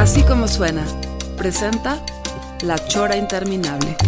Así como suena, presenta La Chora Interminable.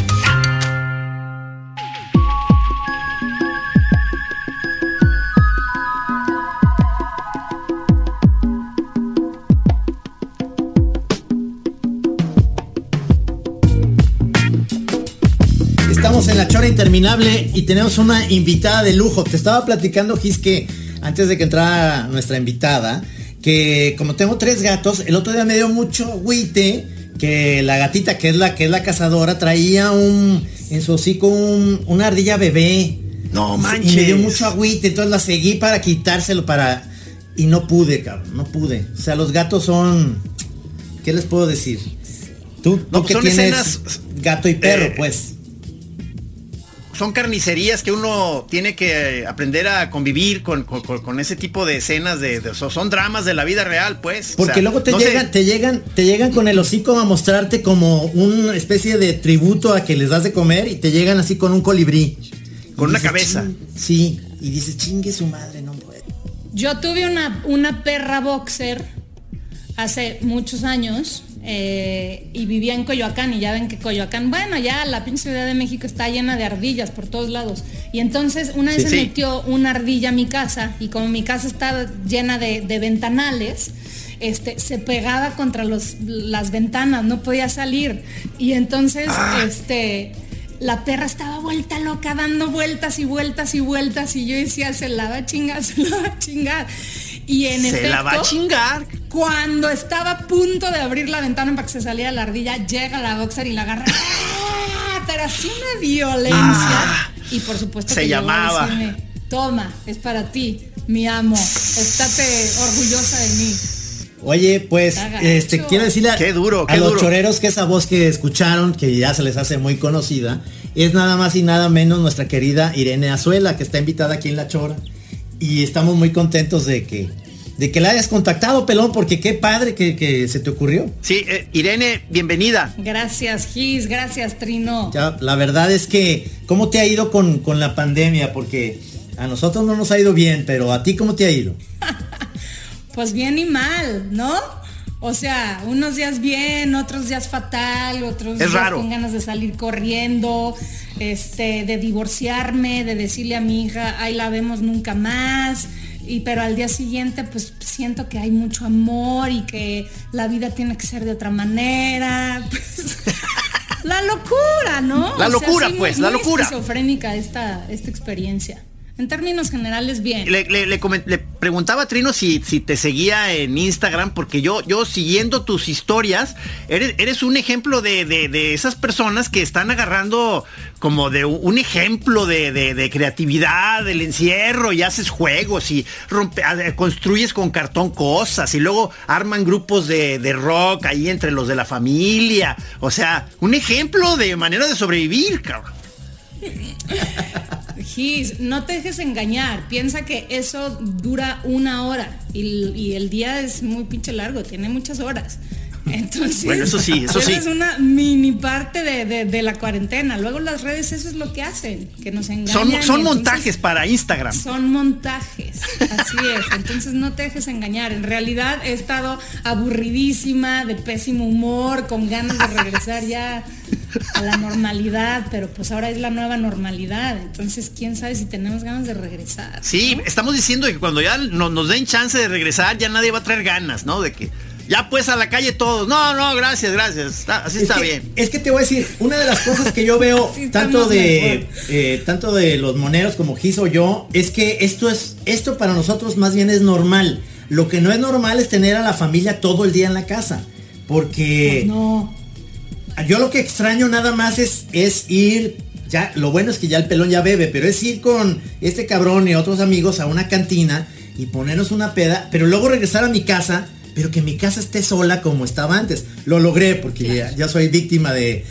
Estamos en la chora interminable y tenemos una invitada de lujo. Te estaba platicando, Gis, que antes de que entrara nuestra invitada, que como tengo tres gatos, el otro día me dio mucho agüite que la gatita, que es la que es la cazadora, traía un en su hocico un- una ardilla bebé. No Y me manches. dio mucho agüite, entonces la seguí para quitárselo para. Y no pude, cabrón, no pude. O sea, los gatos son. ¿Qué les puedo decir? Tú, tú No, pues que son tienes escenas, gato y perro, eh, pues. Son carnicerías que uno tiene que aprender a convivir con, con- ese tipo de escenas de, de- son dramas de la vida real, pues. O Porque sea, luego te no sé, llegan, te llegan, te llegan con el hocico a mostrarte como una especie de tributo a que les das de comer y te llegan así con un colibrí. Con una dices, cabeza. Sí, y dices, chingue su madre, no puede. Yo tuve una, una perra boxer hace muchos años eh, y vivía en Coyoacán y ya ven que Coyoacán, bueno, ya la pinche Ciudad de México está llena de ardillas por todos lados. Y entonces una vez Sí, se sí. metió una ardilla a mi casa y como mi casa está llena de, de ventanales, este, se pegaba contra los, las ventanas, no podía salir. Y entonces, Ah. este, la perra estaba vuelta loca, dando vueltas y vueltas y vueltas. Y yo decía, se la va a chingar, se la va a chingar. Y en se efecto, la va a chingar. Cuando estaba a punto de abrir la ventana para que se saliera la ardilla, llega la boxer y la agarra. ¡Ah! Pero así una violencia. Ah. y por supuesto Se que a llamaba. decirme, toma, es para ti, mi amo. Estate orgullosa de mí. Oye, pues, este, quiero decirle a, Qué duro, a qué los duro. choreros que esa voz que escucharon, que ya se les hace muy conocida, es nada más y nada menos nuestra querida Irene Azuela, que está invitada aquí en La Chora. Y estamos muy contentos de que, de que la hayas contactado, pelón, porque qué padre que, que se te ocurrió. Sí, eh, Irene, bienvenida. Gracias, Gis, gracias, Trino. Ya, la verdad es que, ¿cómo te ha ido con, con la pandemia? Porque a nosotros no nos ha ido bien, pero a ti, ¿cómo te ha ido? Pues bien y mal, ¿no? O sea, unos días bien, otros días fatal, otros Es días raro. con ganas de salir corriendo, este, de divorciarme, de decirle a mi hija, ahí la vemos nunca más. Y pero al día siguiente pues siento que hay mucho amor y que la vida tiene que ser de otra manera. Pues, la locura, ¿no? La locura, sí, pues, muy- la locura. esquizofrénica esta, esta experiencia. En términos generales, bien. Le, le- le preguntaba a Trino si, si te seguía en Instagram, porque yo, yo siguiendo tus historias, eres, eres un ejemplo de, de- de esas personas que están agarrando como de un, ejemplo de, de- creatividad, del encierro, y haces juegos y rompe- a- construyes con cartón cosas, y luego arman grupos de, de rock ahí entre los de la familia. O sea, un ejemplo de manera de sobrevivir, cabrón. Gis, no te dejes engañar. Piensa que eso dura una hora y, y el día es muy pinche largo, tiene muchas horas. Entonces, Bueno, eso sí, eso sí. es una mini parte de, de- de la cuarentena. Luego las redes eso es lo que hacen, que nos engañan. Son, son entonces montajes para Instagram. Son montajes, así es. Entonces no te dejes engañar. En realidad he estado aburridísima, de pésimo humor, con ganas de regresar ya a la normalidad, pero pues ahora es la nueva normalidad. Entonces quién sabe si tenemos ganas de regresar. Sí, estamos diciendo que cuando ya no- nos den chance de regresar, ya nadie va a traer ganas, ¿no? De que ya pues a la calle todos. No, no, gracias, gracias. Está- así Es está que- bien. Es que te voy a decir, una de las cosas que yo veo, Sí, tanto de eh, tanto de los moneros como Gis o yo, es que esto es, esto para nosotros más bien es normal. Lo que no es normal es tener a la familia todo el día en la casa. Porque No. yo lo que extraño nada más es, es ir. Ya, lo bueno es que ya el pelón ya bebe, pero es ir con este cabrón y otros amigos a una cantina y ponernos una peda, pero luego regresar a mi casa, pero que mi casa esté sola como estaba antes. Lo logré porque ya, ya soy víctima de,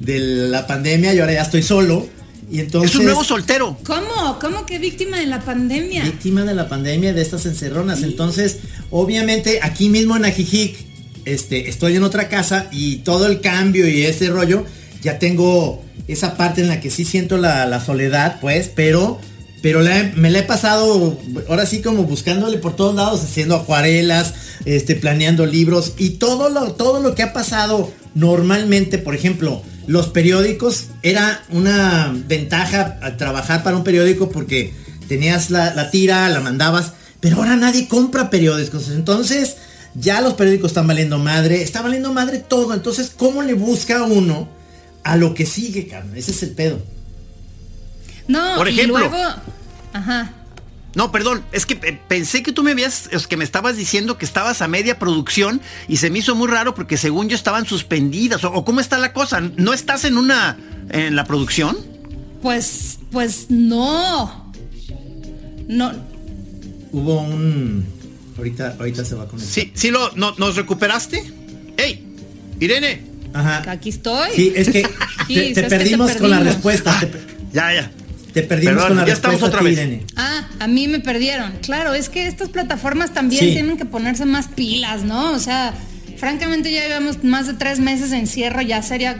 de la pandemia y ahora ya estoy solo. Y entonces... Es un nuevo soltero. ¿Cómo? ¿Cómo que víctima de la pandemia? víctima de la pandemia de estas encerronas. Entonces, obviamente, aquí mismo en Ajijic, este, estoy en otra casa y todo el cambio y ese rollo, ya tengo esa parte en la que sí siento la, la soledad, pues, pero, pero me la he pasado, ahora sí como buscándole por todos lados, haciendo acuarelas, este, planeando libros y todo lo, todo lo que ha pasado normalmente, por ejemplo, los periódicos era una ventaja trabajar para un periódico porque tenías la, la tira, la mandabas, pero ahora nadie compra periódicos. Entonces, ya los periódicos están valiendo madre, está valiendo madre todo. Entonces, ¿cómo le busca uno a lo que sigue, carnal? Ese es el pedo. No, Por y ejemplo. luego... Ajá. No, perdón, es que pensé que tú me habías, es que me estabas diciendo que estabas a media producción y se me hizo muy raro porque según yo estaban suspendidas o, o cómo está la cosa, ¿no estás en una en la producción? Pues, pues no. No, Hubo un... Ahorita, ahorita se va con Sí, sí lo no, nos recuperaste. ¡Ey! Irene. Ajá. aquí estoy. Sí, es que Sí, te, que perdimos con la respuesta. Ah, ya, ya. Te perdimos Perdón, con la ya estamos otra vez. Irene. Ah, a mí me perdieron. Claro, es que estas plataformas también Sí. tienen que ponerse más pilas, ¿no? O sea, francamente ya llevamos más de tres meses de encierro, ya sería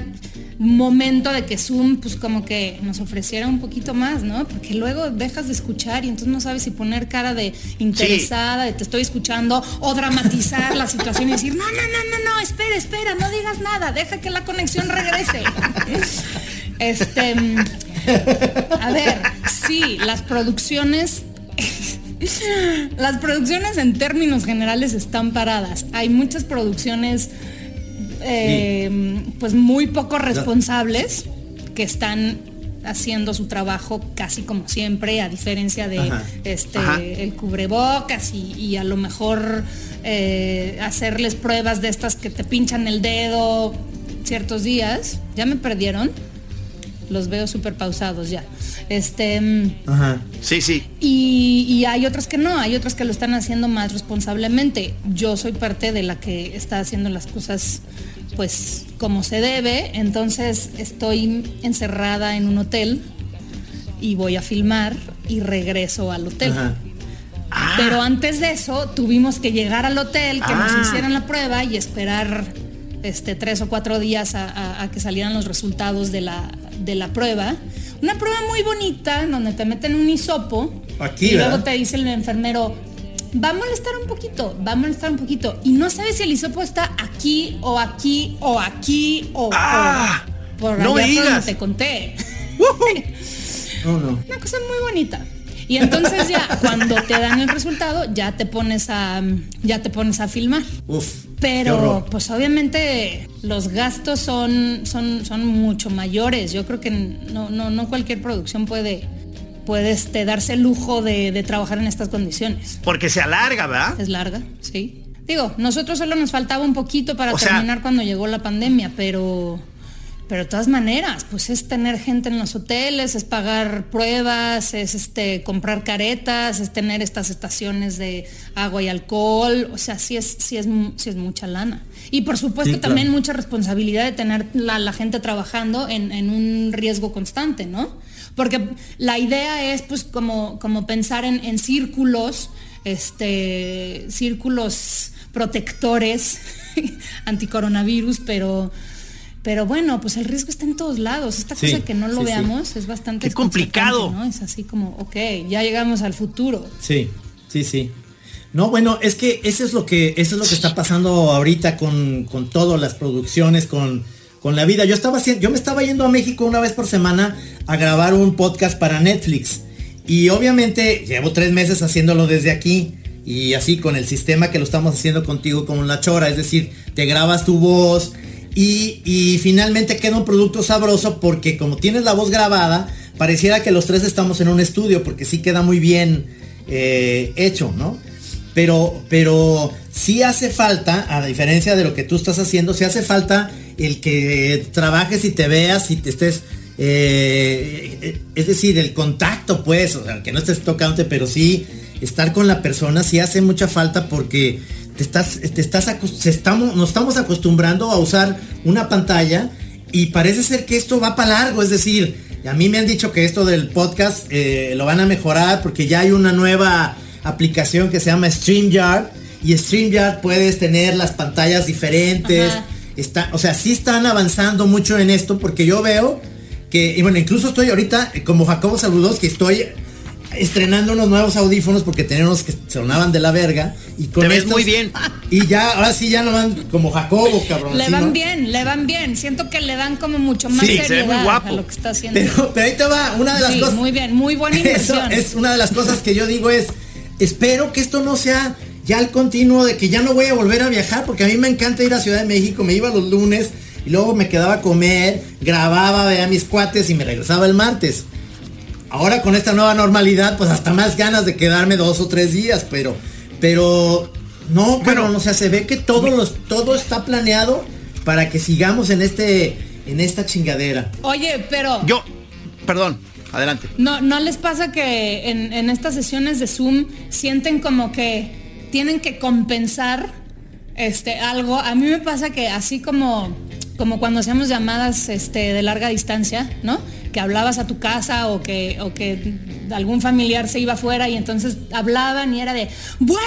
momento de que Zoom, pues como que nos ofreciera un poquito más, ¿no? Porque luego dejas de escuchar y entonces no sabes si poner cara de interesada, de te estoy escuchando, o dramatizar la situación y decir, no, no, no, no, no, espera, espera, no digas nada, deja que la conexión regrese. Este, mm, a ver, sí, las producciones las producciones en términos generales están paradas. Hay muchas producciones eh, pues muy poco responsables que están haciendo su trabajo casi como siempre, a diferencia de Ajá. este Ajá. el cubrebocas y, y a lo mejor eh, hacerles pruebas de estas que te pinchan el dedo ciertos días. ¿Ya me perdieron? Los veo súper pausados ya. Este. mm, Ajá. Sí, sí. y, y hay otras que no, hay otras que lo están haciendo más responsablemente. Yo soy parte de la que está haciendo las cosas pues como se debe, entonces estoy encerrada en un hotel y voy a filmar y regreso al hotel. Ajá. Pero antes de eso tuvimos que llegar al hotel, que Ah. nos hicieran la prueba y esperar este, tres o cuatro días a, a- a que salieran los resultados de la, de la prueba. Una prueba muy bonita donde te meten un hisopo Aquí, y luego te dice el enfermero, va a molestar un poquito, va a molestar un poquito. Y no sabes si el hisopo está aquí o aquí o aquí o, o Ah, por no me por donde digas. te conté. No, no. Una cosa muy bonita. Y entonces ya cuando te dan el resultado, ya te pones a ya te pones a filmar. Uf. Pero pues obviamente los gastos son, son, son mucho mayores. Yo creo que no, no, no cualquier producción puede, puede este, darse el lujo de, de trabajar en estas condiciones. Porque se alarga, ¿verdad? Es larga, sí. Digo, nosotros solo nos faltaba un poquito para O sea- terminar cuando llegó la pandemia, pero, pero de todas maneras, pues es tener gente en los hoteles, es pagar pruebas, es este comprar caretas, es tener estas estaciones de agua y alcohol, o sea, sí es, sí es, sí es mucha lana. Y por supuesto Sí, también claro. mucha responsabilidad de tener la, la gente trabajando en, en un riesgo constante, ¿no? Porque la idea es pues como, como pensar en, en círculos, este, círculos protectores anticoronavirus, pero, pero bueno, pues el riesgo está en todos lados. Esta Sí, cosa que no lo sí, sí. veamos es bastante Qué complicado. Es así como, ok, ya llegamos al futuro. Sí, sí, sí. No, bueno, es que eso es lo que, eso es lo que está pasando ahorita con, con todas las producciones, con, con la vida. Yo estaba haciendo, yo me estaba yendo a México una vez por semana a grabar un podcast para Netflix. Y obviamente llevo tres meses haciéndolo desde aquí. Y así con el sistema que lo estamos haciendo contigo como la chora. Es decir, te grabas tu voz. Y, finalmente queda un producto sabroso porque como tienes la voz grabada, pareciera que los tres estamos en un estudio porque sí queda muy bien eh, hecho, ¿no? Pero, pero sí hace falta, a diferencia de lo que tú estás haciendo, sí hace falta el que trabajes y te veas y te estés, eh, es decir, el contacto, pues, o sea, que no estés tocándote, pero sí estar con la persona sí hace mucha falta porque te estás, te estás, estamos, nos estamos acostumbrando a usar una pantalla y parece ser que esto va para largo, es decir, a mí me han dicho que esto del podcast eh, lo van a mejorar porque ya hay una nueva aplicación que se llama StreamYard y StreamYard puedes tener las pantallas diferentes. Está, o sea, sí están avanzando mucho en esto porque yo veo que, y bueno, incluso estoy ahorita, como Jacobo Saludos, que estoy estrenando unos nuevos audífonos porque tenía unos que sonaban de la verga. Y con Te muy bien. Y ya, ahora sí ya no van como Jacobo, cabrón. Le van bien, le van bien. Siento que le dan como mucho más seriedad a lo que está haciendo. Pero, ahí te va, una de las cosas. Muy bien, muy buena inversión. es una de las cosas que yo digo es, espero que esto no sea ya el continuo de que ya no voy a volver a viajar, porque a mí me encanta ir a Ciudad de México, me iba los lunes y luego me quedaba a comer, grababa, veía mis cuates y me regresaba el martes. Ahora con esta nueva normalidad, pues hasta más ganas de quedarme dos o tres días, pero, pero, no, pero, no, o sea, se ve que todo, los, todo está planeado para que sigamos en este, en esta chingadera. Oye, pero... Yo, perdón, adelante. No, ¿no les pasa que en, en estas sesiones de Zoom sienten como que tienen que compensar este, algo? A mí me pasa que así como, como cuando hacemos llamadas este, de larga distancia, ¿no? Que hablabas a tu casa o que, o que algún familiar se iba afuera y entonces hablaban y era de, bueno,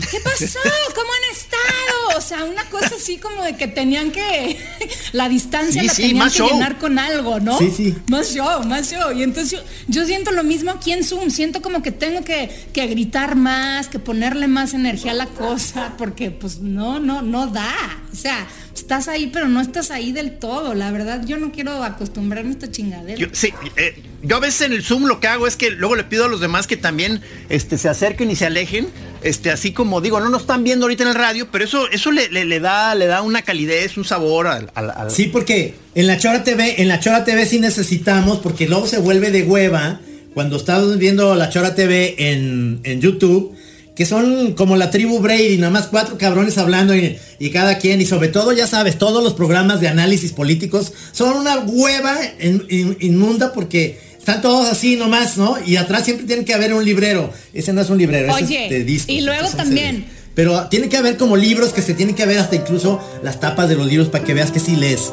¿qué pasó? ¿Cómo han estado? O sea, una cosa así como de que tenían que, la distancia la tenían que llenar con algo, ¿no? Sí, sí. Más show, más show. Y entonces yo, siento lo mismo aquí en Zoom, siento como que tengo que, que gritar más, que ponerle más energía a la cosa, porque pues no, no, no da. O sea, estás ahí, pero no estás ahí del todo. La verdad, yo no quiero acostumbrarme a esta chingadera. Yo, sí, eh, yo a veces en el Zoom lo que hago es que luego le pido a los demás que también este, se acerquen y se alejen. Este, así como digo, no nos están viendo ahorita en el radio, pero eso, eso le, le, da, le da una calidez, un sabor al, Sí, porque en la Chora TV, en la Chora TV sí necesitamos, porque luego se vuelve de hueva cuando estás viendo la Chora TV en, en YouTube que son como la tribu Brady, nada más cuatro cabrones hablando y, cada quien, y sobre todo, ya sabes, todos los programas de análisis políticos son una hueva inmunda porque están todos así nomás, ¿no? Y atrás siempre tiene que haber un librero. Ese no es un librero, Oye, es de discos, Y luego también. Pero tiene que haber como libros que se tienen que ver hasta incluso las tapas de los libros para que veas que sí lees.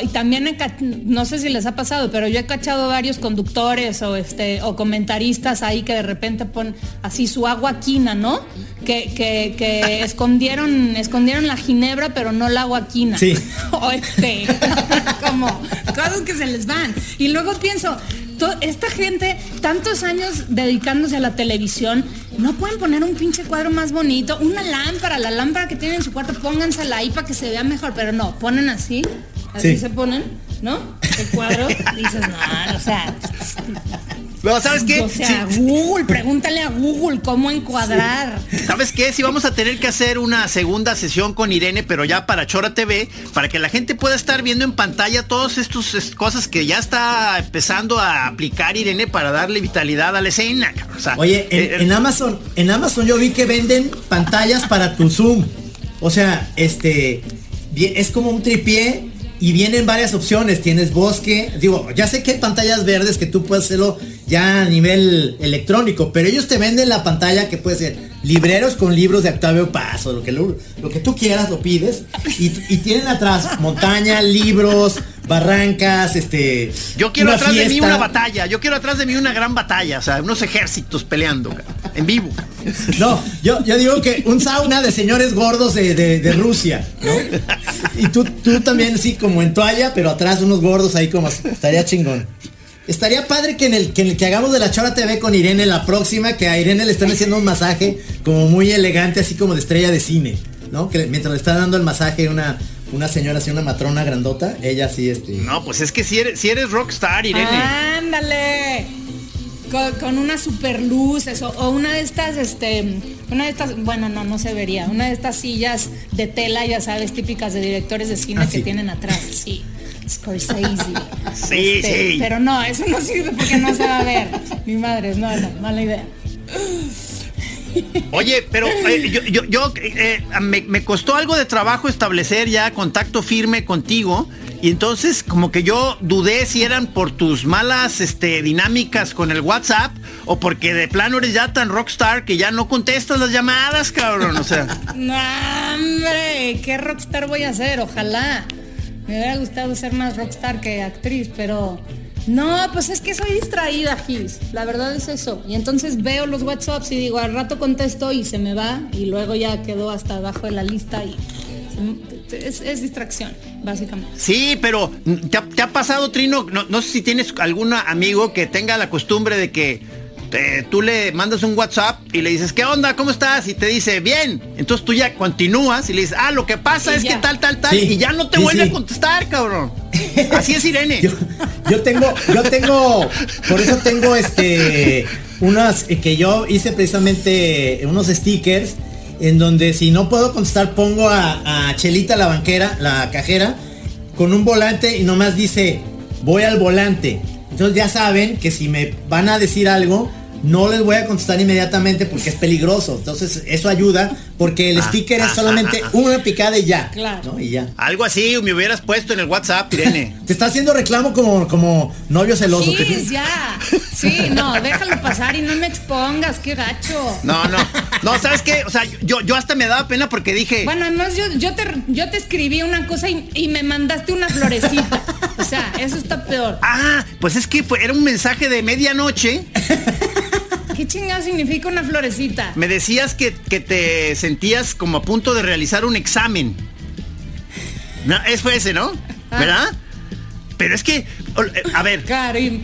Y también no sé si les ha pasado, pero yo he cachado varios conductores o este o comentaristas ahí que de repente ponen así su agua quina, ¿no? Que, que, escondieron, escondieron la ginebra, pero no la agua quina. Sí. o este, como cosas que se les van. Y luego pienso, esta gente, tantos años dedicándose a la televisión, no pueden poner un pinche cuadro más bonito, una lámpara, la lámpara que tienen en su cuarto, póngansela ahí para que se vea mejor, pero no, ponen así Así se ponen, ¿no? El cuadro, dices, no, o sea. Pero ¿sabes qué? O sea, Google, pregúntale a Google cómo encuadrar. ¿Sabes qué? Si vamos a tener que hacer una segunda sesión con Irene, pero ya para Chora TV, para que la gente pueda estar viendo en pantalla todas estas cosas que ya está empezando a aplicar Irene para darle vitalidad a la escena. Oye, en, eh, en Amazon, en Amazon yo vi que venden pantallas para tu Zoom. O sea, este, es como un tripié y vienen varias opciones. Tienes bosque. Digo, ya sé que hay pantallas verdes que tú puedes hacerlo ya a nivel electrónico, pero ellos te venden la pantalla que puede ser libreros con libros de Octavio Paso, lo que, lo, que tú quieras lo pides. Y, tienen atrás montaña, libros, barrancas, este. Yo quiero atrás de mí una batalla, yo quiero atrás de mí una gran batalla, o sea, unos ejércitos peleando en vivo. No, yo, yo digo que un sauna de señores gordos de, Rusia, ¿no? Y tú, tú también sí, como en toalla, pero atrás unos gordos ahí como estaría chingón. Estaría padre que en, el, que que hagamos de la Chora TV con Irene la próxima, que a Irene le están haciendo un masaje como muy elegante, así como de estrella de cine, ¿no? Que mientras le está dando el masaje una, una señora así, una matrona grandota, ella sí, este. No, pues es que si eres, si eres rockstar, Irene. ¡Ándale! Con, una super luz, eso, o una de estas, este, una de estas, bueno, no, no se vería, una de estas sillas de tela, ya sabes, típicas de directores de cine ah, que tienen atrás, sí. Scorsese. Sí, este, sí. Pero no, eso no sirve porque no se va a ver. Mi madre, no, no, mala idea. Oye, pero eh, yo, yo, yo, eh, me, me costó algo de trabajo establecer ya contacto firme contigo. Y entonces como que yo dudé si eran por tus malas este, dinámicas con el WhatsApp o porque de plano eres ya tan rockstar que ya no contestas las llamadas, cabrón. O sea. No, hombre, ¿qué rockstar voy a hacer? Ojalá. Me hubiera gustado ser más rockstar que actriz, pero no, pues es que soy distraída, Gis. La verdad es eso. Y entonces veo los WhatsApps y digo, al rato contesto y se me va y luego ya quedó hasta abajo de la lista y es, es distracción, básicamente. Sí, pero ¿te ha, te ha pasado, Trino? No, no, sé si tienes algún amigo que tenga la costumbre de que eh, tú le mandas un WhatsApp y le dices, ¿qué onda? ¿Cómo estás? Y te dice, bien. Entonces tú ya continúas y le dices, ah, lo que pasa Y es ya. que tal, tal, tal. Sí. Y ya no te Sí, vuelve sí. a contestar, cabrón. Así es Irene. Yo, yo tengo, yo tengo, por eso tengo este, unas eh, que yo hice precisamente unos stickers en donde si no puedo contestar pongo a, Chelita la banquera, la cajera, con un volante y nomás dice, voy al volante. Entonces ya saben que si me van a decir algo, no les voy a contestar inmediatamente porque es peligroso. Entonces eso ayuda porque el sticker es solamente una picada y ya. Claro. ¿no? Y ya. Algo así me hubieras puesto en el WhatsApp, Irene. Te está haciendo reclamo como, como novio celoso. que- Gis, ya. Sí, no, déjalo pasar y no me expongas, qué gacho. No, no. No, ¿sabes qué? O sea, yo, yo hasta me daba pena porque dije, Bueno, además yo, yo, te, yo te escribí una cosa y, y me mandaste una florecita. O sea, eso está peor. ah, pues es que fue, era un mensaje de medianoche. ¿Qué chingada significa una florecita? Me decías que, que te sentías como a punto de realizar un examen. No, es fue ese, ¿no? Ah. ¿Verdad? Pero es que, eh, a ver, Karim.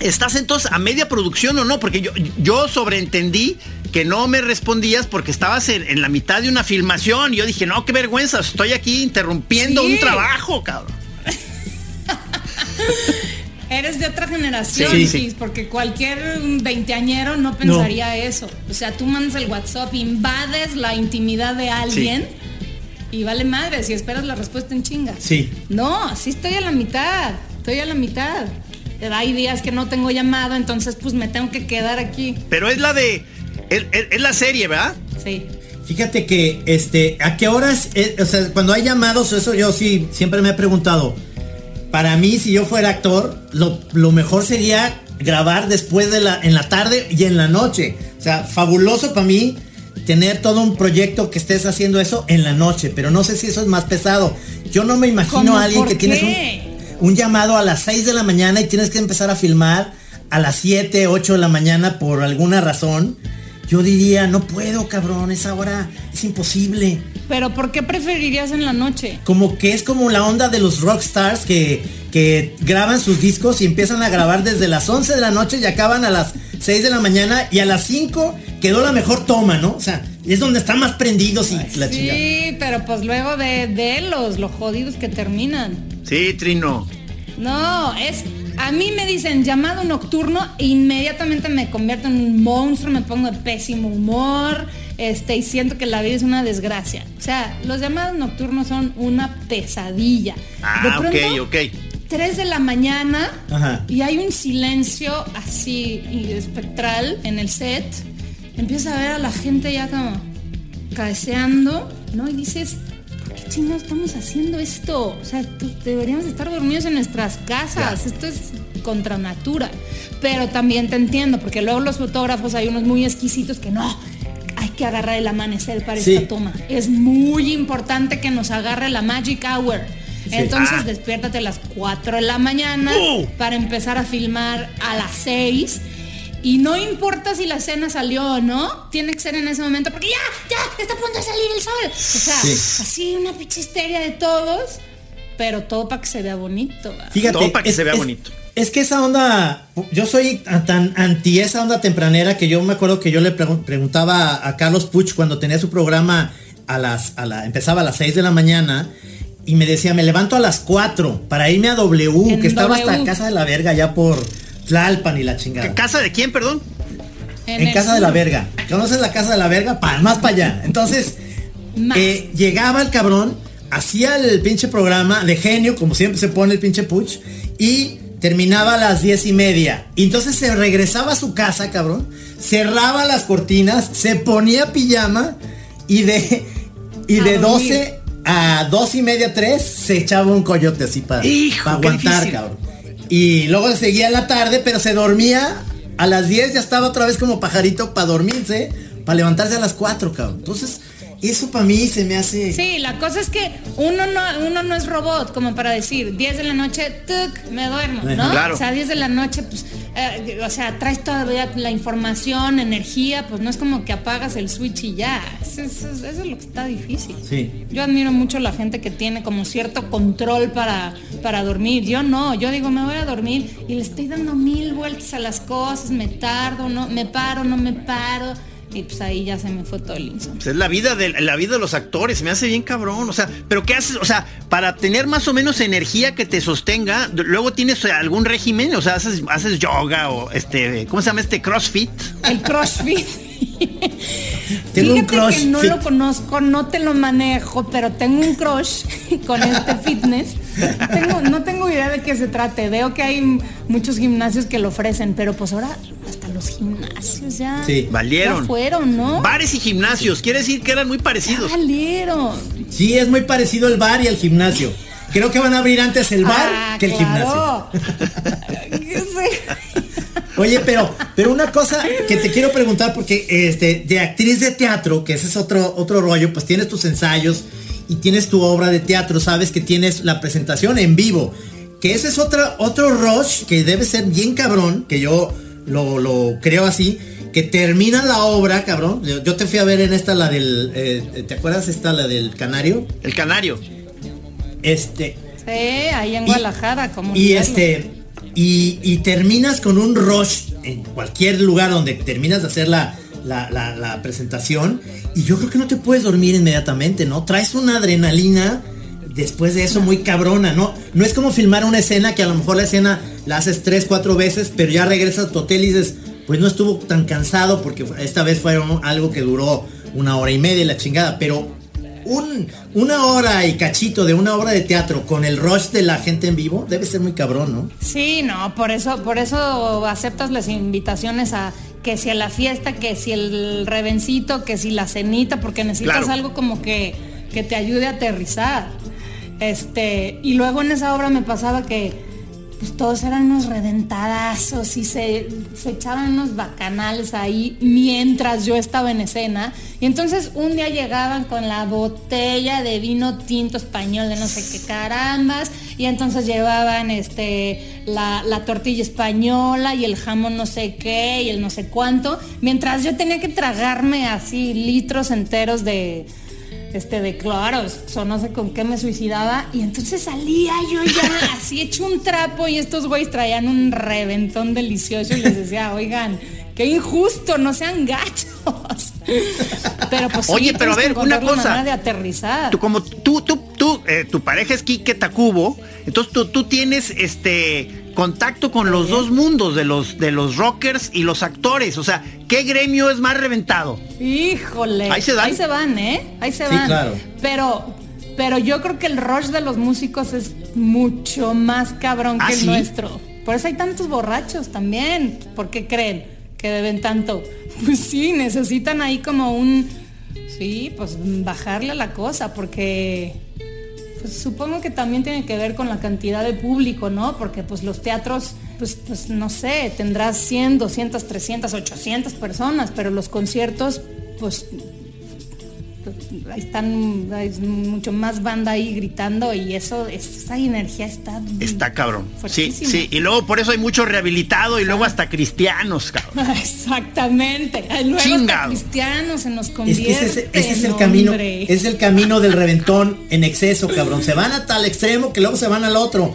¿estás entonces a media producción o no? Porque yo, yo sobreentendí que no me respondías porque estabas en, en la mitad de una filmación. Y yo dije, no, qué vergüenza, estoy aquí interrumpiendo Sí. un trabajo, cabrón. Eres de otra generación, Sí, porque cualquier veinteañero no pensaría eso. O sea, tú mandas el WhatsApp, invades la intimidad de alguien y vale madre si esperas la respuesta en chinga. Sí. No, sí estoy a la mitad, estoy a la mitad. Hay días que no tengo llamado, entonces pues me tengo que quedar aquí. Pero es la de, es, es- es la serie, ¿verdad? Sí. Fíjate que, este, ¿a qué horas? eh, o sea, cuando hay llamados, eso yo sí, siempre me he preguntado. Para mí, si yo fuera actor, lo, lo mejor sería grabar después de la, en la tarde y en la noche. O sea, fabuloso para mí tener todo un proyecto que estés haciendo eso en la noche, pero no sé si eso es más pesado. Yo no me imagino a alguien ¿Por que tienes un, un llamado a las 6 de la mañana y tienes que empezar a filmar a las 7, 8 de la mañana por alguna razón. Yo diría, no puedo, cabrón, esa hora es imposible. Pero ¿por qué preferirías en la noche? Como que es como la onda de los rockstars que, que graban sus discos y empiezan a grabar desde las 11 de la noche y acaban a las 6 de la mañana y a las 5 quedó la mejor toma, ¿no? O sea, es donde están más prendidos y la chingada. Sí, pero pues luego de, de los, los jodidos que terminan. Sí, Trino. No, es. A mí me dicen llamado nocturno e inmediatamente me convierto en un monstruo, me pongo de pésimo humor, este, y siento que la vida es una desgracia. O sea, los llamados nocturnos son una pesadilla. Ah, de pronto, ok, ok. 3 de la mañana Ajá. y hay un silencio así y espectral en el set. Empieza a ver a la gente ya como cabeceando, ¿no? Y dices, ¿por qué chingados estamos haciendo esto? O sea, deberíamos estar dormidos en nuestras casas. Esto es contra natura. Pero también te entiendo, porque luego los fotógrafos hay unos muy exquisitos que no. Que agarrar el amanecer para Sí. esta toma. Es muy importante que nos agarre la magic hour. Entonces Ah. despiértate a las 4 de la mañana ¡Uh! para empezar a filmar a las 6. Y no importa si la escena salió o no, tiene que ser en ese momento porque ya, ya, está a punto de salir el sol. O sea, Sí. así una pinche histeria de todos, pero todo para que se vea bonito. ¿va? Fíjate, Todo para que es- se vea es- bonito. Es que esa onda, yo soy tan anti esa onda tempranera que yo me acuerdo que yo le pregun- preguntaba a, Carlos Puch cuando tenía su programa a las, a la, empezaba a las 6 de la mañana y me decía, me levanto a las 4 para irme a W, En que estaba hasta. Casa de la Verga ya por Tlalpan y la chingada. ¿Casa de quién, perdón? En, Casa de la. Verga. ¿Conoces la Casa de la Verga? Pa, más para allá. Entonces, eh, llegaba el cabrón, hacía el pinche programa de genio, como siempre se pone el pinche Puch, y terminaba a las diez y media. Y entonces se regresaba a su casa, cabrón. Cerraba las cortinas, se ponía pijama y de, y de dormir. 12 a dos y media, tres, se echaba un coyote así para, Hijo, para qué aguantar, cabrón. Y luego seguía en la tarde, pero se dormía. A las 10 ya estaba otra vez como pajarito para dormirse, para levantarse a las 4, cabrón. Entonces, eso para mí se me hace... Sí, la cosa es que uno no, uno no es robot como para decir 10 de la noche, tuc, me duermo, ¿no? Claro. O sea, 10 de la noche, pues, eh, o sea, traes todavía la información, energía, pues no es como que apagas el switch y ya. Eso, eso- eso es lo que está difícil. Sí. Yo admiro mucho la gente que tiene como cierto control para, para dormir. Yo no, yo digo, me voy a dormir y le estoy dando mil vueltas a las cosas, me tardo, no, me paro, no me paro. Y pues ahí ya se me fue todo el insomnio. Pues es la vida de la vida de los actores, se me hace bien cabrón, o sea, pero qué haces, o sea, para tener más o menos energía que te sostenga, luego tienes eh, algún régimen, o sea, haces haces yoga o este, ¿cómo se llama este CrossFit? El CrossFit. Tengo un Fíjate que no fit. lo conozco, no te lo manejo, pero tengo un crush con este fitness. Tengo- no tengo idea de qué se trate. Veo que hay muchos gimnasios que lo ofrecen, pero pues ahora hasta los gimnasios ya, Sí. Valieron. ya fueron, ¿no? Bares y gimnasios, quiere decir que eran muy Ya parecidos. valieron. Sí, es muy parecido el bar y el gimnasio. Creo que van a abrir antes el bar Ah, que el claro. gimnasio. Oye, pero, pero una cosa que te quiero preguntar, porque este, de actriz de teatro, que ese es otro, otro rollo, pues tienes tus ensayos y tienes tu obra de teatro, sabes que tienes la presentación en vivo. Que ese es otro, otro rush que debe ser bien cabrón, que yo lo, lo creo así, que termina la obra, cabrón. Yo, yo te fui a ver en esta, la del, eh, ¿te acuerdas esta, la del Canario? El canario. Este, Sí, ahí en Y- Guadalajara, como Y este, y, y terminas con un rush en cualquier lugar donde terminas de hacer la, la, la- la presentación. Y yo creo que no te puedes dormir inmediatamente, ¿no? Traes una adrenalina después de eso muy cabrona, ¿no? No es como filmar una escena que a lo mejor la escena la haces tres, cuatro veces, pero ya regresas a tu hotel y dices, pues no estuvo tan cansado porque esta vez fue algo que duró una hora y media y la chingada, pero un, una hora y cachito de una obra de teatro con el rush de la gente en vivo debe ser muy cabrón, ¿no? Sí, no, por eso, por eso aceptas las invitaciones a que si a la fiesta, que si el revencito, que si la cenita, porque necesitas Claro. algo como que, que te ayude a aterrizar. Este, y luego en esa obra me pasaba que pues todos eran unos reventadazos y se, se echaban unos bacanales ahí mientras yo estaba en escena. Y entonces un día llegaban con la botella de vino tinto español de no sé qué carambas. Y entonces llevaban este la, la tortilla española y el jamón no sé qué y el no sé cuánto. Mientras yo tenía que tragarme así litros enteros de, este de claros, o no sé con qué me suicidaba y entonces salía yo ya así hecho un trapo y estos güeyes traían un reventón delicioso y les decía, oigan, qué injusto, no sean gachos. Pero pues sí, Oye, pero a ver, una cosa. de aterrizar. Tú como tú, tú, tú, eh, tu pareja es Quique Tacubo, entonces tú, tú tienes este contacto con los dos mundos de los de los rockers y los actores. O sea, ¿qué gremio es más reventado? Híjole. Ahí se dan. Ahí se van, ¿eh? Ahí se Sí, van. claro. Pero, pero yo creo que el rush de los músicos es mucho más cabrón ¿Ah, que el sí? nuestro. Por eso hay tantos borrachos también. ¿Por qué creen que beben tanto? Pues sí, necesitan ahí como un... Sí, pues bajarle a la cosa, porque pues supongo que también tiene que ver con la cantidad de público, ¿no? Porque pues los teatros, pues, pues no sé, tendrás 100, 200, 300, 800 personas, pero los conciertos, pues están, hay mucho más banda ahí gritando y eso, esa energía está... Está cabrón. Sí, Fuertísimo. sí. Y luego por eso hay mucho rehabilitado y luego hasta cristianos, cabrón. Exactamente. Luego hasta cristianos se nos Es convierte. que ese, es- ese es el no, camino, es el camino del reventón en exceso, cabrón. Se van a tal extremo que luego se van al otro.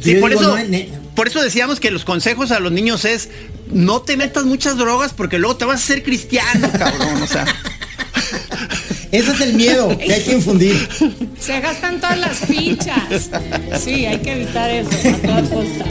Sí, por digo, eso, por eso decíamos que los consejos a los niños es no te metas muchas drogas porque luego te vas a hacer cristiano, cabrón. O sea, Ese es el miedo que hay que infundir. Se gastan todas las fichas. Sí, hay que evitar eso a toda costa.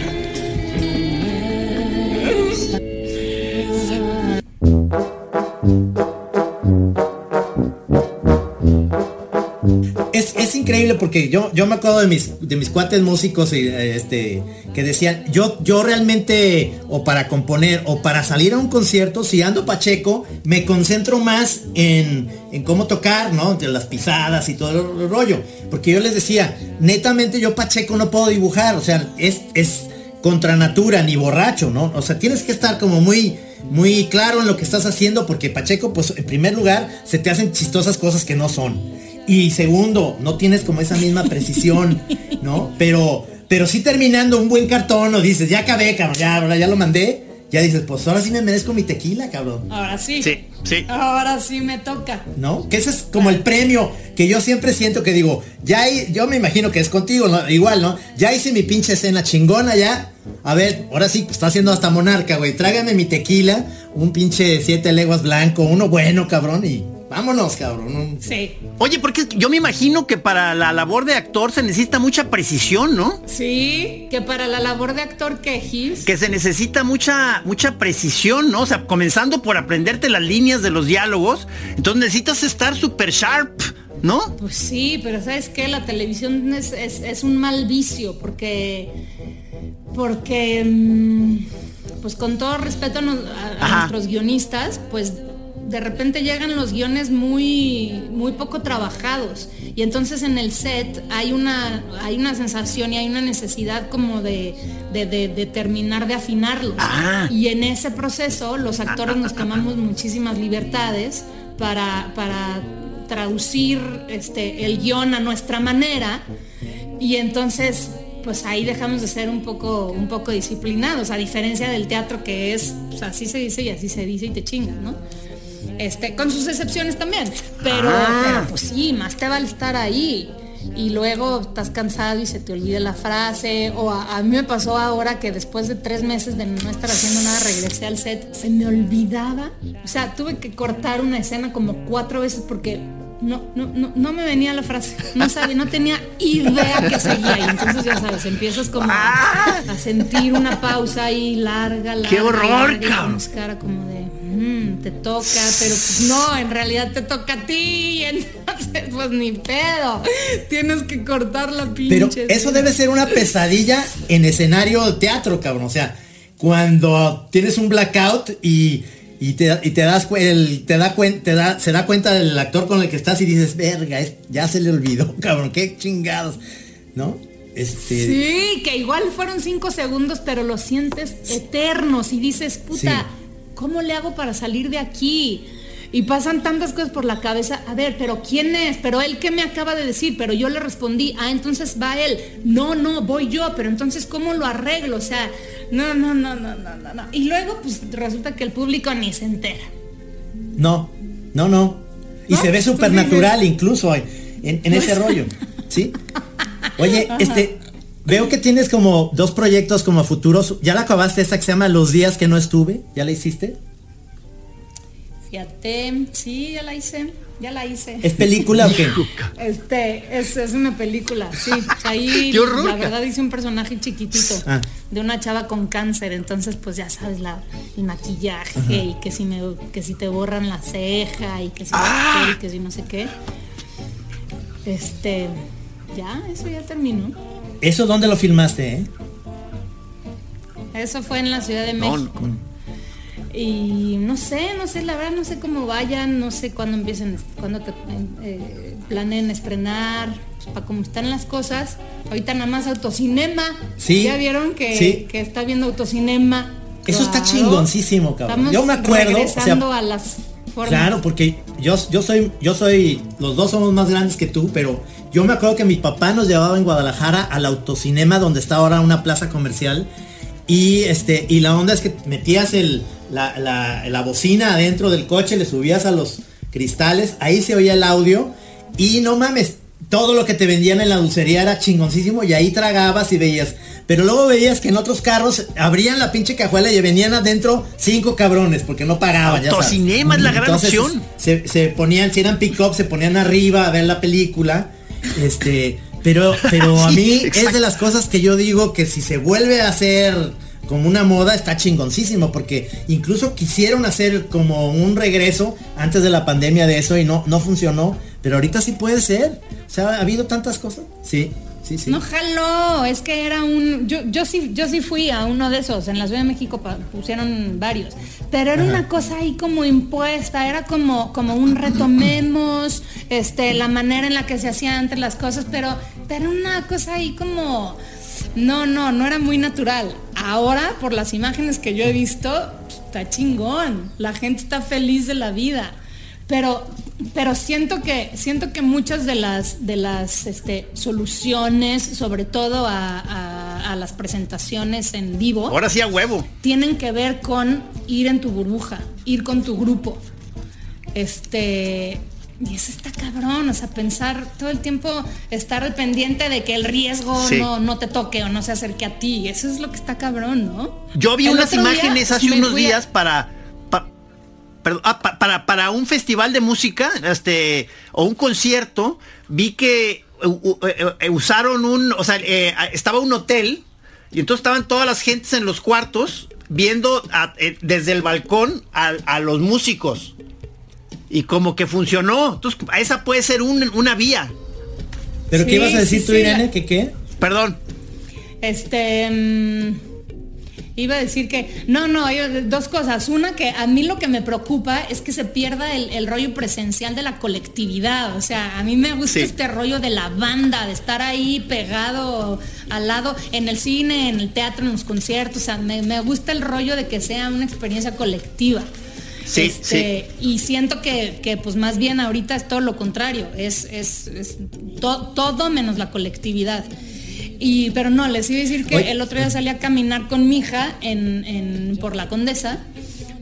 Porque yo, yo me acuerdo de mis, de mis cuates músicos este, que decían, yo, yo realmente, o para componer, o para salir a un concierto, si ando pacheco, me concentro más en, en cómo tocar, ¿no? De las pisadas y todo el rollo. Porque yo les decía, netamente yo pacheco no puedo dibujar, o sea, es, es contra natura, ni borracho, ¿no? O sea, tienes que estar como muy, muy claro en lo que estás haciendo, porque pacheco, pues en primer lugar, se te hacen chistosas cosas que no son. Y segundo, no tienes como esa misma precisión, ¿no? Pero, pero sí terminando un buen cartón, o dices, ya acabé, cabrón, ya, ahora ya lo mandé, ya dices, pues ahora sí me merezco mi tequila, cabrón. Ahora sí. sí, sí. Ahora sí me toca. ¿No? Que ese es como el premio que yo siempre siento que digo, ya hi- yo me imagino que es contigo, ¿no? igual, ¿no? Ya hice mi pinche escena chingona ya. A ver, ahora sí, pues está haciendo hasta monarca, güey. Trágame mi tequila, un pinche siete leguas blanco, uno bueno, cabrón, y vámonos, cabrón. Sí. Oye, porque yo me imagino que para la labor de actor se necesita mucha precisión, ¿no? Sí, que para la labor de actor que Gis, Que se necesita mucha, mucha precisión, ¿no? O sea, comenzando por aprenderte las líneas de los diálogos. Entonces necesitas estar súper sharp, ¿no? Pues sí, pero ¿sabes qué? La televisión es, es- es un mal vicio porque, porque, mm, pues con todo respeto a, nuestros guionistas, pues de repente llegan los guiones muy, muy poco trabajados y entonces en el set hay una, hay una sensación y hay una necesidad como de, de- de- de terminar de afinarlos. Ah. Y en ese proceso los actores nos tomamos muchísimas libertades para, para traducir este, el guion a nuestra manera y entonces pues ahí dejamos de ser un poco, un poco disciplinados, a diferencia del teatro que es, pues, así se dice y así se dice y te chingas, ¿no? Este, con sus excepciones también, pero, Ah. pero pues sí, más te vale estar ahí. Y luego estás cansado y se te olvida la frase. O a, a mí me pasó ahora que después de tres meses de no estar haciendo nada, regresé al set, se me olvidaba. O sea, tuve que cortar una escena como cuatro veces porque no, no, no, no me venía la frase. No sabía, no tenía idea que seguía ahí. Entonces ya sabes, empiezas como a, a sentir una pausa ahí larga, larga. ¡Qué horror, cabrón! cara como de "Mm, te toca, pero pues no, en realidad te toca a ti. Y entonces, pues ni pedo. Tienes que cortar la pinche. Pero eso debe ser una pesadilla en escenario de teatro, cabrón. O sea, cuando tienes un blackout y, y te, y te das el, te da cuen- te da, se da cuenta del actor con el que estás y dices, verga, es- ya se le olvidó, cabrón, qué chingados. ¿No? Este. Sí, que igual fueron cinco segundos, pero los sientes eternos y dices, puta, ¿cómo le hago para salir de aquí? Y pasan tantas cosas por la cabeza. A ver, pero ¿quién es? Pero él qué me acaba de decir, pero yo le respondí, ah, entonces va él. No, no, voy yo, pero entonces ¿cómo lo arreglo? O sea, no, no, no, no, no, no, no. Y luego pues resulta que el público ni se entera. No, no, no. Y ¿No? se ve Tú supernatural incluso en, en ese rollo. ¿Sí? Oye, este, veo que tienes como dos proyectos como futuros. ¿Ya la acabaste esta que se llama Los días que no estuve? ¿Ya la hiciste? Fíjate, sí, ya la hice, ya la hice. ¿Es película o qué? Este, es, es una película, sí. Ahí ¡Qué horror! la verdad hice un personaje chiquitito Ah. de una chava con cáncer, entonces pues ya sabes la, el maquillaje y que si me que si te borran la ceja y que si no sé ¡Ah! qué, y que si no sé qué. Este, ya, eso ya terminó. ¿Eso dónde lo filmaste, eh? Eso fue en la Ciudad de No, México. Y no sé, no sé, la verdad no sé cómo vayan, no sé cuándo empiecen, cuándo te, eh, planeen estrenar, pues, para cómo están las cosas. Ahorita nada más autocinema. Sí, Ya vieron que, sí. que está viendo autocinema. Eso está chingoncísimo, cabrón. Estamos Yo me acuerdo, o sea, regresando a las formas. Claro, porque yo, yo soy, yo soy, los dos somos más grandes que tú, pero yo me acuerdo que mi papá nos llevaba en Guadalajara al autocinema donde está ahora una plaza comercial. Y este, y la onda es que metías el, la, la, la bocina adentro del coche, le subías a los cristales, ahí se oía el audio y no mames, todo lo que te vendían en la dulcería era chingoncísimo y ahí tragabas y veías. Pero luego veías que en otros carros abrían la pinche cajuela y venían adentro cinco cabrones porque no pagaban. Autocinema es la gran opción. Se, se, ponían, si eran pick-up, se ponían arriba a ver la película. Este, pero, pero a mí es de las cosas que yo digo que si se vuelve a hacer como una moda está chingoncísimo porque incluso quisieron hacer como un regreso antes de la pandemia de eso y no, no funcionó, pero ahorita sí puede ser. O sea, ha habido tantas cosas. Sí. Sí, sí. No jaló, es que era un. Yo, yo sí, yo sí fui a uno de esos. En la Ciudad de México pusieron varios. Pero era una cosa ahí como impuesta, era como, como un retomemos, este, la manera en la que se hacían antes las cosas, pero, pero era una cosa ahí como no, no, no era muy natural. Ahora, por las imágenes que yo he visto, está chingón. La gente está feliz de la vida. Pero, pero siento que, siento que muchas de las, de las este, soluciones, sobre todo a, a, las presentaciones en vivo. Ahora sí a huevo. Tienen que ver con ir en tu burbuja, ir con tu grupo. Este, y eso está cabrón, o sea, pensar todo el tiempo, estar pendiente de que el riesgo no, te toque o no se acerque a ti. Eso es lo que está cabrón, ¿no? Yo vi unas imágenes hace unos días para, ah, para, para, un festival de música, este, o un concierto, vi que eh, eh, usaron un, o sea, eh, estaba un hotel y entonces estaban todas las gentes en los cuartos viendo desde el balcón a los músicos y como que funcionó. Entonces, esa puede ser una vía. ¿Pero qué ibas a decir tú, Irene? ¿Que qué? Perdón. Este... Mm, iba a decir que, no, no, hay dos cosas. Una, que a mí lo que me preocupa es que se pierda el, rollo presencial de la colectividad. O sea, a mí me gusta este rollo de la banda, de estar ahí pegado al lado, en el cine, en el teatro, en los conciertos. O sea, me, me gusta el rollo de que sea una experiencia colectiva. Sí, este, Y siento que, pues más bien ahorita es todo lo contrario, es, todo menos la colectividad. Y, pero no, les iba a decir que el otro día salí a caminar con mi hija en, por la Condesa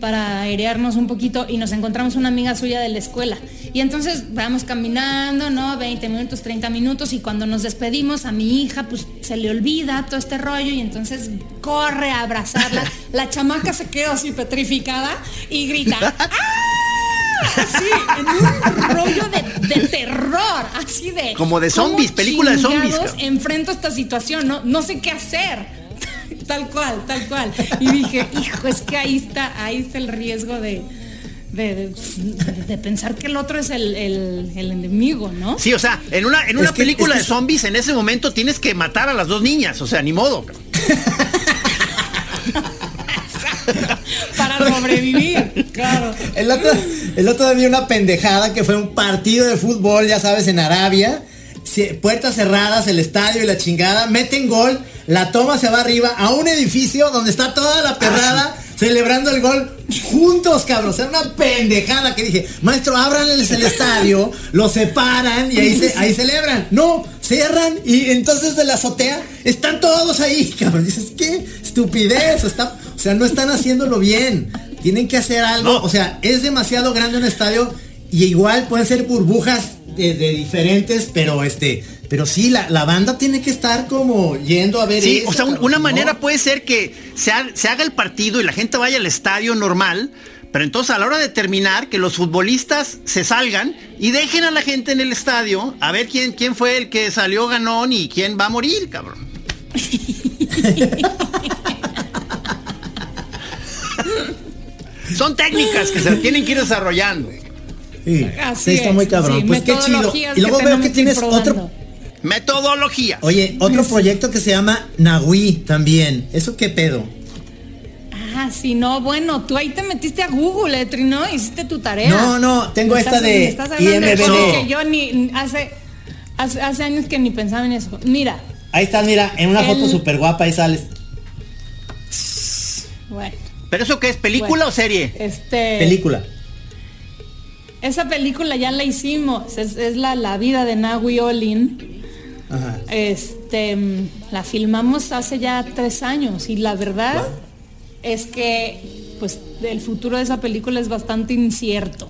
para airearnos un poquito y nos encontramos una amiga suya de la escuela. Y entonces vamos caminando, ¿no? 20 minutos, 30 minutos y cuando nos despedimos a mi hija, pues se le olvida todo este rollo y entonces corre a abrazarla. La chamaca se quedó así petrificada y grita. ¡Ah! Así, en un rollo de, terror, así de... Como de zombies, película de zombies. Enfrento esta situación, no, no sé qué hacer tal cual, tal cual. Y dije, hijo, es que ahí está, ahí está el riesgo de, de, pensar que el otro es el, enemigo, ¿no? Sí, o sea, en una, en una película de zombies, en ese momento tienes que matar a las dos niñas, o sea, ni modo. sobrevivir, claro. El otro, el otro día una pendejada que fue un partido de fútbol, ya sabes, en Arabia puertas cerradas, el estadio y la chingada, meten gol, la toma se va arriba a un edificio donde está toda la perrada celebrando el gol juntos, cabrón. O una pendejada que dije, maestro, ábranles el estadio, lo separan y ahí, se, ahí celebran. No, cierran y entonces de la azotea están todos ahí, cabrón. Dices, qué estupidez. Está, o sea, no están haciéndolo bien. Tienen que hacer algo. O sea, es demasiado grande un estadio y igual pueden ser burbujas de, diferentes, pero este, pero sí, la, la, banda tiene que estar como yendo a ver. Sí, o sea, una manera puede ser que se, se, haga el partido y la gente vaya al estadio normal, pero entonces a la hora de terminar, que los futbolistas se salgan y dejen a la gente en el estadio a ver quién, quién fue el que salió ganón y quién va a morir, cabrón. Son técnicas que se tienen que ir desarrollando. Sí, está muy cabrón. pues qué chido. Y luego veo que tienes otro. Metodología. Oye, otro proyecto que se llama Nahui también. ¿Eso qué pedo? Ah, sí, no, bueno, tú ahí te metiste a Google, Etri, ¿no? Hiciste tu tarea. No, no, tengo esta de IMBD. que yo ni hace, hace, años que ni pensaba en eso. Mira. Ahí está, mira, en una foto súper guapa ahí sales. Bueno. ¿Pero eso qué es? ¿Película o serie? Este. Película. Esa película ya la hicimos, es, la, la, vida de Nahui Olin. Este, la filmamos hace ya tres años y la verdad es que pues el futuro de esa película es bastante incierto.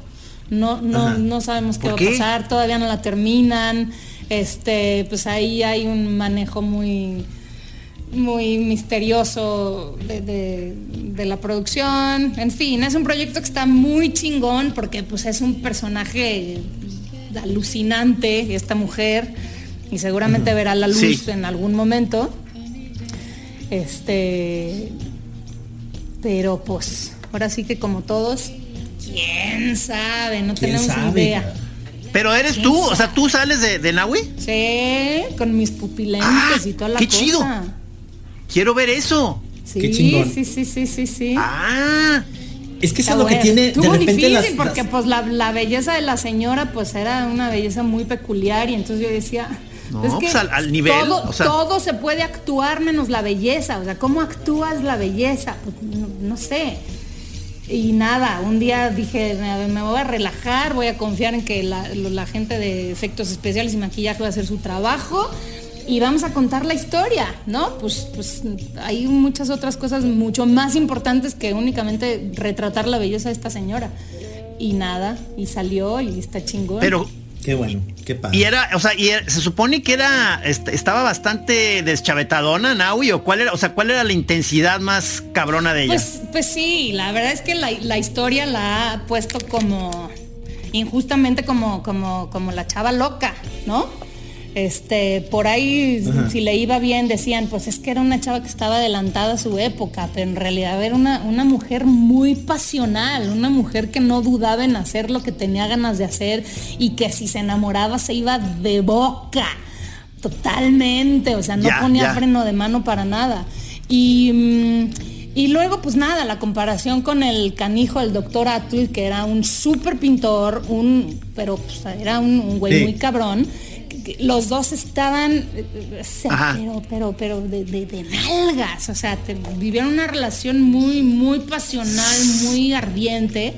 No, no, no sabemos qué va a pasar, todavía no la terminan. Este, pues ahí hay un manejo muy muy misterioso de, la producción. En fin, es un proyecto que está muy chingón porque pues es un personaje alucinante esta mujer y seguramente verá la luz en algún momento. Este, pero pues ahora sí que como todos, quién sabe, no tenemos idea. Pero eres tú, o sea, tú sales de, de Nahui. Sí, con mis pupilentes ah, y toda la qué chido. Quiero ver eso. Sí, sí, sí, sí, sí, sí. Ah. Es que eso es lo que tiene Estuvo de repente difícil porque pues la, la, belleza de la señora pues era una belleza muy peculiar y entonces yo decía, no, es que pues al, nivel, todo, todo, se puede actuar menos la belleza, o sea, ¿cómo actúas la belleza? Pues no, sé. Y nada, un día dije, me, voy a relajar, voy a confiar en que la, la gente de efectos especiales y maquillaje va a hacer su trabajo y vamos a contar la historia, ¿no? Pues, pues hay muchas otras cosas mucho más importantes que únicamente retratar la belleza de esta señora. Y nada, y salió y está chingón. Pero Qué bueno, qué padre. Y era, o sea, y se supone que era, estaba bastante deschavetadona, Naui, o cuál era, o sea, cuál era la intensidad más cabrona de ella. Pues, pues sí, la verdad es que la, la historia la ha puesto como injustamente como, como, como la chava loca, ¿no? Este, por ahí, si le iba bien, decían, pues es que era una chava que estaba adelantada a su época, pero en realidad era una, una mujer muy pasional, una mujer que no dudaba en hacer lo que tenía ganas de hacer y que si se enamoraba se iba de boca, totalmente, o sea, no ponía freno de mano para nada. Y, mm, y luego, pues nada, la comparación con el canijo del doctor Atul, que era un súper pintor, un, pero pues, era un, güey muy cabrón los dos estaban, eh, pero, pero, pero de, de, nalgas, o sea, vivieron una relación muy, muy pasional, muy ardiente.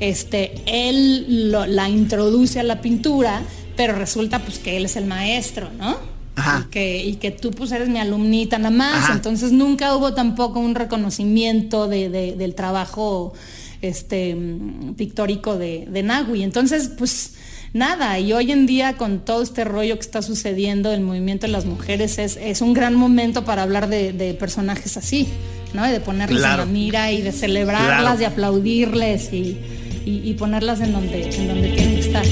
Este, él la introduce a la pintura, pero resulta pues que él es el maestro, ¿no? Y que, y que tú pues eres mi alumnita nada más, entonces nunca hubo tampoco un reconocimiento del trabajo este, pictórico de, de Nagui. Entonces, pues nada, y hoy en día con todo este rollo que está sucediendo, el movimiento de las mujeres es, un gran momento para hablar de, personajes así, ¿no? Y de ponerles en la mira y de celebrarlas, de aplaudirles y, ponerlas en donde, en donde tienen que estar.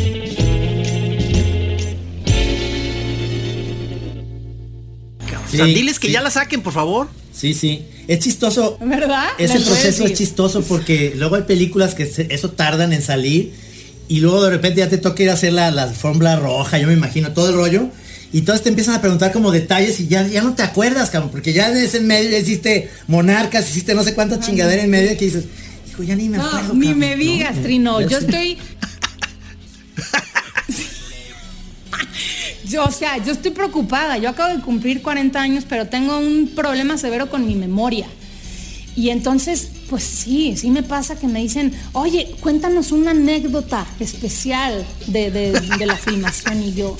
diles que ya la saquen, por favor. Sí, sí. Es chistoso. ¿Verdad? Ese proceso es chistoso porque luego hay películas que eso tardan en salir y luego de repente ya te toca ir a hacer la, la fórmula roja, yo me imagino, todo el rollo. Y todos te empiezan a preguntar como detalles y ya, ya no te acuerdas, cabrón, porque ya en ese medio ya hiciste monarcas, hiciste no sé cuánta chingadera en medio que dices, hijo, ya ni me acuerdo. ni me digas, Trino, yo estoy... yo, o sea, yo estoy preocupada, yo acabo de cumplir 40 años, pero tengo un problema severo con mi memoria. Y entonces, pues sí, sí me pasa que me dicen, oye, cuéntanos una anécdota especial de, la filmación y yo.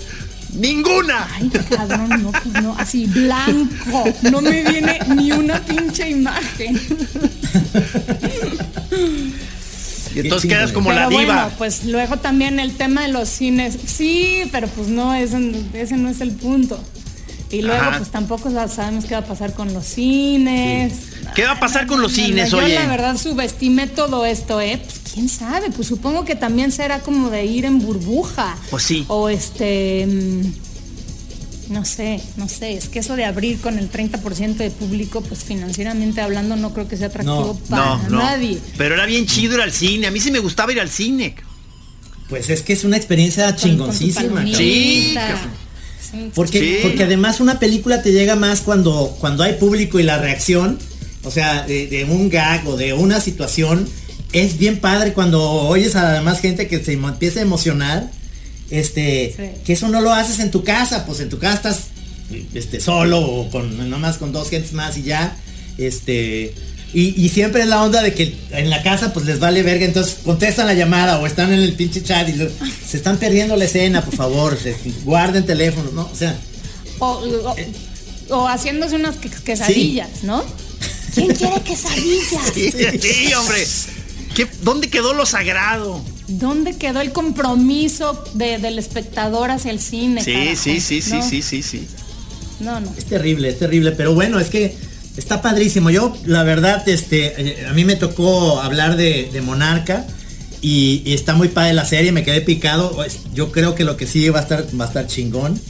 ¡Ninguna! Ay, cabrón, no, pues no, así blanco. No me viene ni una pinche imagen. Y entonces quedas como la diva. Bueno, pues luego también el tema de los cines. Sí, pero pues no, ese, ese no es el punto. Y luego pues tampoco sabemos qué va a pasar con los cines. ¿Qué va a pasar con los cines, yo, oye? la verdad subestimé todo esto, ¿eh? Pues quién sabe, pues supongo que también será como de ir en burbuja. Pues sí. O este... Mm, no sé, no sé, es que eso de abrir con el 30% de público, pues financieramente hablando no creo que sea atractivo para nadie. Pero era bien chido ir al cine, a mí sí me gustaba ir al cine. Pues es que es una experiencia chingoncísima. sí, porque, porque además una película te llega más cuando, cuando hay público y la reacción, o sea, de, un gag o de una situación, es bien padre cuando oyes a la demás gente que se empieza a emocionar, este, que eso no lo haces en tu casa, pues en tu casa estás este, solo o con nomás con dos gentes más y ya, este, y, siempre es la onda de que en la casa pues les vale verga, entonces contestan la llamada o están en el pinche chat y se están perdiendo la escena, por favor, guarden teléfono, ¿no? O sea. O, haciéndose unas quesadillas, ¿no? ¿Quién quiere quesadillas? Sí, hombre. ¿Qué, ¿Dónde quedó lo sagrado? ¿Dónde quedó el compromiso de- del espectador hacia el cine? Sí, carajo? sí, sí, sí, No, sí, sí, sí. No, no. Es terrible, es terrible, pero bueno, es que está padrísimo. Yo, la verdad, este, eh, a mí me tocó hablar de, de Monarca y, y está muy padre la serie, me quedé picado. Yo creo que lo que sigue va a estar, va a estar chingón.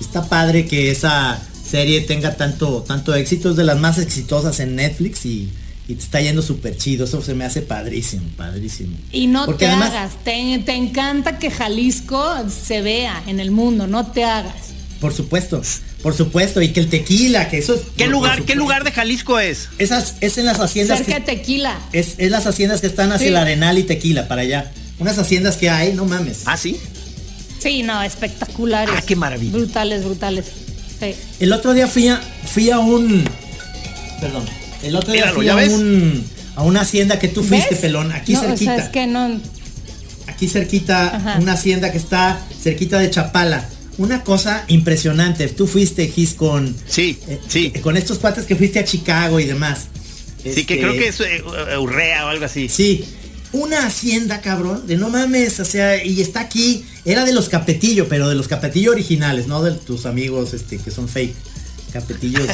Está padre que esa serie tenga tanto, tanto éxito, es de las más exitosas en Netflix y, y te está yendo súper chido. Eso se me hace padrísimo, padrísimo. Y no Porque te además- hagas, te, te encanta que Jalisco se vea en el mundo, no te hagas. Por supuesto, por supuesto, y que el tequila, que eso es- ¿Qué lugar, qué lugar de Jalisco es? Esas, es en las haciendas Cerca que- de tequila. Es, es las haciendas que están hacia Sí. el Arenal y Tequila, para allá. Unas haciendas que hay, no mames. Ah, sí. Sí, no, espectaculares. Ah, qué maravilla. Brutales, brutales. Sí. El otro día fui a, fui a un... Perdón. El otro día Míralo, fui ¿ya a ves? un... A una hacienda que tú fuiste, ¿Ves? pelón. Aquí no, cerquita. O sea, es que no. Aquí cerquita, Ajá. una hacienda que está cerquita de Chapala. Una cosa impresionante. Tú fuiste, Gis, con... Sí, eh, sí. eh, Con estos cuates que fuiste a Chicago y demás. Sí, que Este, creo que es eh, Urrea o algo así. Sí, una hacienda, cabrón, de no mames, o sea, y está aquí, era de los Capetillo, pero de los Capetillo originales, no de tus amigos este que son fake. Capetillos.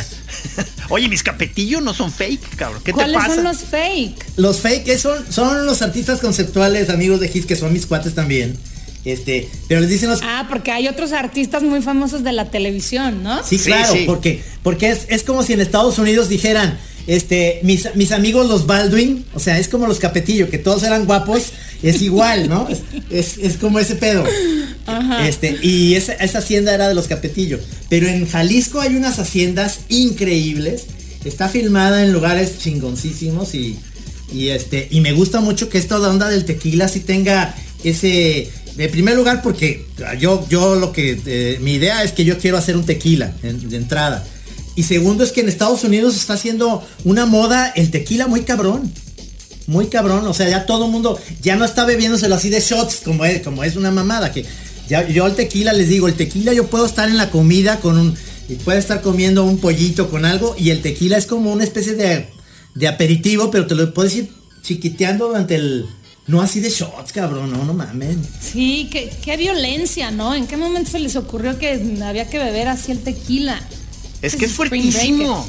Oye, mis capetillos no son fake, cabrón. ¿Qué te ¿Cuáles pasa? son los fake? los fake son, son los artistas conceptuales, amigos de Hits, que son mis cuates también. Este, pero les dicen los Ah, porque hay otros artistas muy famosos de la televisión, ¿no? Sí, Sí, claro, sí. porque porque es, es como si en Estados Unidos dijeran, este, mis, mis amigos los Baldwin, o sea, es como los Capetillo, que todos eran guapos, es igual, ¿no? Es, es- es como ese pedo. Este, y esa, esa hacienda era de los Capetillo. Pero en Jalisco hay unas haciendas increíbles. Está filmada en lugares chingoncísimos y, y este, y me gusta mucho que esta onda del tequila sí tenga ese. En primer lugar, porque yo, yo lo que. eh, mi idea es que yo quiero hacer un tequila en- de entrada. Y segundo es que en Estados Unidos está haciendo una moda el tequila muy cabrón. Muy cabrón, o sea, ya todo el mundo ya no está bebiéndoselo así de shots como es, como es una mamada. Que yo al tequila les digo, el tequila yo puedo estar en la comida con un, y puedo estar comiendo un pollito con algo y el tequila es como una especie de, de aperitivo, pero te lo puedes ir chiquiteando durante el, no así de shots, cabrón, no, no mames. Sí, qué, qué violencia, ¿no? ¿En qué momento se les ocurrió que había que beber así el tequila? Es que es fuertísimo.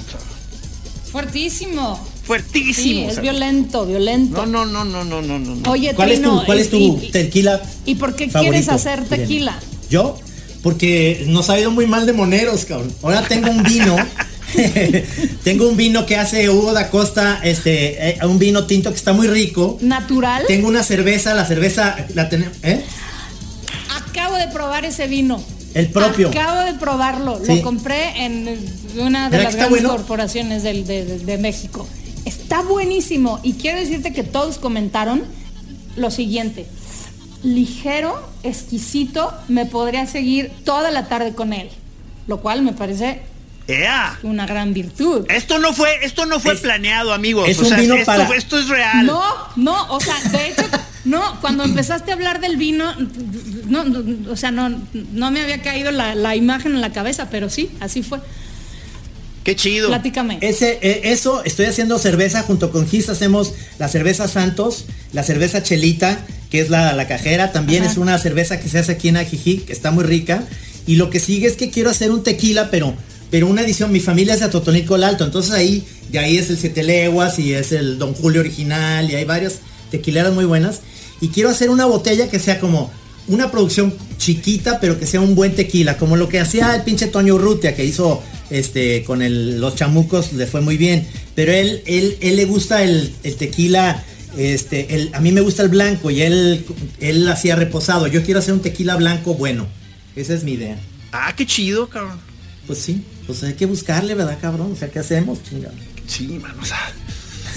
Fuertísimo. Sí, Fuertísimo. o es violento, violento. No, no, no, no, no, no, no. Oye, ¿Cuál es Trino, tu, cuál es tu y- tequila? ¿Y por qué favorito, quieres hacer Irene? tequila? ¿Yo? Porque nos ha ido muy mal de moneros, cabrón. Ahora tengo un vino. tengo un vino que hace Hugo da Costa, este, eh, un vino tinto que está muy rico. ¿Natural? Tengo una cerveza, la cerveza la tenemos, ¿eh? Acabo de probar ese vino. El propio. Acabo de probarlo. Sí. Lo compré en una de ¿Verdad las grandes bueno? corporaciones del- de, de- de México. Está buenísimo. Y quiero decirte que todos comentaron lo siguiente. Ligero, exquisito, me podría seguir toda la tarde con él. Lo cual me parece ¡Ea! una gran virtud. Esto no fue, esto no fue Es- planeado, amigos. es o un sea, vino esto, para- esto es real. No, no, o sea, de hecho, no, cuando empezaste a hablar del vino, no, no, o sea, no, no me había caído la, la imagen en la cabeza, pero sí, así fue. Qué chido. Platícame. Ese, eh, eso, estoy haciendo cerveza junto con Gis, hacemos la cerveza Santos, la cerveza Chelita, que es la, la cajera, también Ajá. es una cerveza que se hace aquí en Ajijic, que está muy rica. Y lo que sigue es que quiero hacer un tequila, pero, pero una edición, mi familia es de Atotonilco el Alto, entonces ahí, de ahí es el Siete Leguas y es el Don Julio original y hay varias tequileras muy buenas. Y quiero hacer una botella que sea como una producción chiquita, pero que sea un buen tequila, como lo que hacía el pinche Toño Urrutia, que hizo este con el- los chamucos, le fue muy bien. Pero él, él, él le gusta el, el tequila, este, el- a mí me gusta el blanco y él, él hacía reposado. Yo quiero hacer un tequila blanco bueno. Esa es mi idea. Ah, qué chido, cabrón. Pues sí, pues hay que buscarle, ¿verdad, cabrón? O sea, ¿qué hacemos, chingado? Sí, mano, o sea,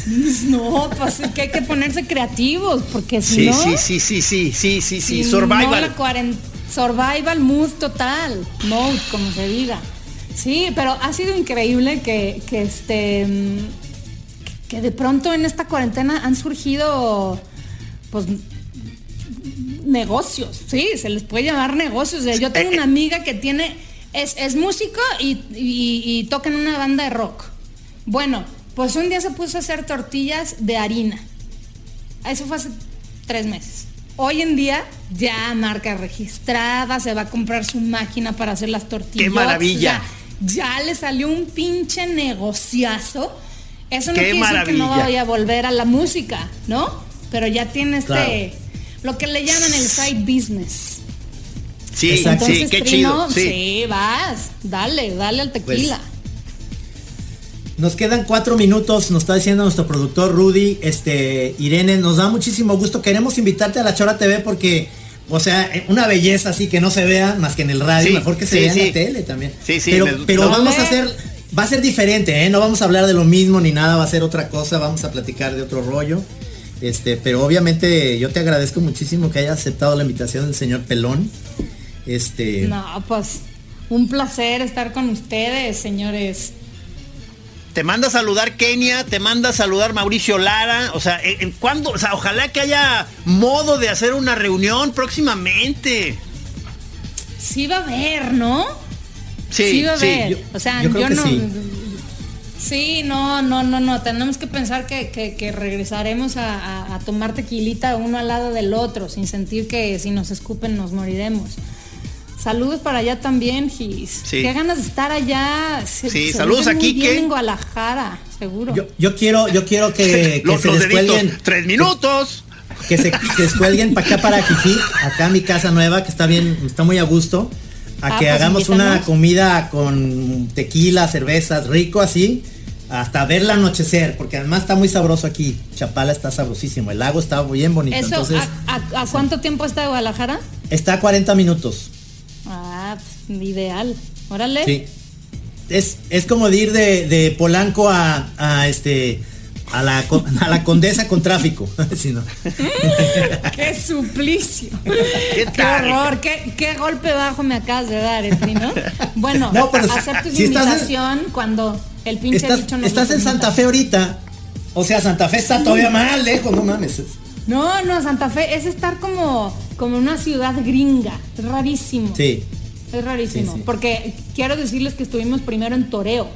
No, pues es que hay que ponerse creativos, porque si Sí, no. sí, sí, sí, sí, sí, sí, sí, survival. no, survival mood total, mode, como se diga. Sí, pero ha sido increíble que, que este que de pronto en esta cuarentena han surgido pues negocios, sí, se les puede llamar negocios. Yo tengo Eh, eh. una amiga que tiene, es, es músico y, y- y toca en una banda de rock. Bueno, pues un día se puso a hacer tortillas de harina. Eso fue hace tres meses. Hoy en día ya marca registrada, se va a comprar su máquina para hacer las tortillas. ¡Qué maravilla! ya le salió un pinche negociazo. Eso no ¡Qué quiere decir que no vaya a volver a la música, ¿no? Pero ya tiene este, Claro. lo que le llaman el side business. Sí, Exacto. sí, Entonces, qué Trino, chido. Sí. sí, vas, dale, dale al tequila. Nos quedan cuatro minutos, nos está diciendo nuestro productor Rudy, este, Irene, nos da muchísimo gusto. Queremos invitarte a la Chora TV porque, o sea, eh, una belleza así que no se vea más que en el radio, Sí, mejor que se sí, vea en la tele también. Sí, sí, Pero, me- pero no. vamos a hacer, va a ser diferente, ¿eh? No vamos a hablar de lo mismo ni nada, va a ser otra cosa, vamos a platicar de otro rollo. Este, pero obviamente yo te agradezco muchísimo que hayas aceptado la invitación del señor Pelón. Este, No, pues un placer estar con ustedes, señores. Te manda a saludar Kenia, te manda a saludar Mauricio Lara. O sea, ¿en, en cuándo? O sea, ojalá que haya modo de hacer una reunión próximamente. Sí va a haber, ¿no? Sí, va a sí, haber. yo- o sea, yo yo, creo que no. sí. Sí, no, no, no, no. Tenemos que pensar que, que- que regresaremos a, a- a tomar tequilita uno al lado del otro, sin sentir que si nos escupen nos moriremos. Saludos para allá también, Gis. Sí. Qué ganas de estar allá. Se, Sí, se saludos vive a muy Quique. bien en Guadalajara, seguro. yo, yo quiero, yo quiero que, que Los, se los descuelguen. Tres minutos. que se que descuelguen para acá para Jijic, acá mi casa nueva que está bien, está muy a gusto, a Ah, que pues hagamos una comida con tequila, cervezas, rico así, hasta ver el anochecer, porque además está muy sabroso aquí. Chapala está sabrosísimo, el lago está bien bonito, Eso, entonces ¿a, a- a cuánto tiempo está de Guadalajara? está a 40 minutos. Ideal. Órale. Sí. Es, es como de ir de, de Polanco a, a este a la, a la condesa con tráfico. Sí, ¿no? ¡Qué suplicio! ¿Qué ¡Qué horror! ¿Qué, qué golpe bajo me acabas de dar, eh, Trino? Bueno, No, pero acepto si en- cuando el pinche Estás, bicho nos estás en. Santa Fe ahorita. O sea, Santa Fe está todavía más lejos, no mames. No, no, Santa Fe es estar como, como una ciudad gringa. Es rarísimo. Sí. Es rarísimo. Sí, sí. Porque quiero decirles que estuvimos primero en Toreo.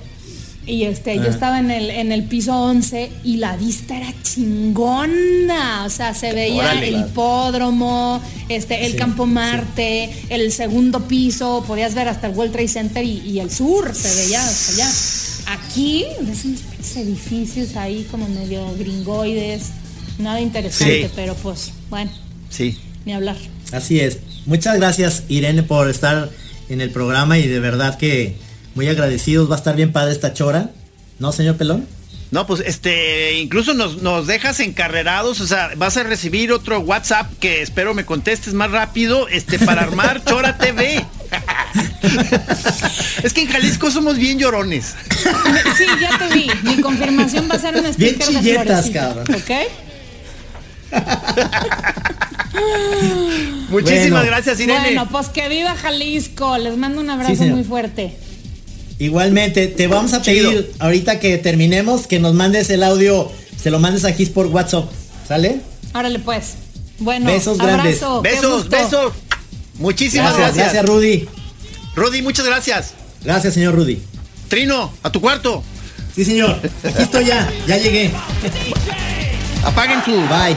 Y este, yo Ah. estaba en el, en el piso 11 y la vista era chingona. O sea, se veía Órale. el hipódromo, este, el Sí, campo Marte, el segundo piso, podías ver hasta el World Trade Center y, y el sur se veía hasta allá. Aquí, ves unos edificios ahí como medio gringoides, nada interesante, Sí. pero pues, bueno, Sí. ni hablar. Así es. Muchas gracias, Irene, por estar en el programa y de verdad que muy agradecidos. Va a estar bien padre esta chora. ¿No, señor Pelón? No, pues este, incluso nos, nos dejas encarrerados, o sea, vas a recibir otro WhatsApp que espero me contestes más rápido, este, para armar Chora TV. es que en Jalisco somos bien llorones. Sí, ya te vi. Mi confirmación va a ser un Bien sticker de chilletas, florecita, cabrón. ¿Ok? Muchísimas Bueno. gracias, Irene. Bueno, pues que viva Jalisco. Les mando un abrazo señor. muy fuerte. Igualmente, te vamos a Chido. pedir ahorita que terminemos que nos mandes el audio, se lo mandes aquí por WhatsApp. ¿Sale? Órale pues. Bueno, Besos grandes. abrazo. besos, besos. Muchísimas Gracias, gracias. gracias, Rudy. Rudy, muchas gracias. Gracias, señor Rudy. Trino, a tu cuarto. Sí, señor. Aquí estoy ya. Ya llegué. Apaguen su. Bye.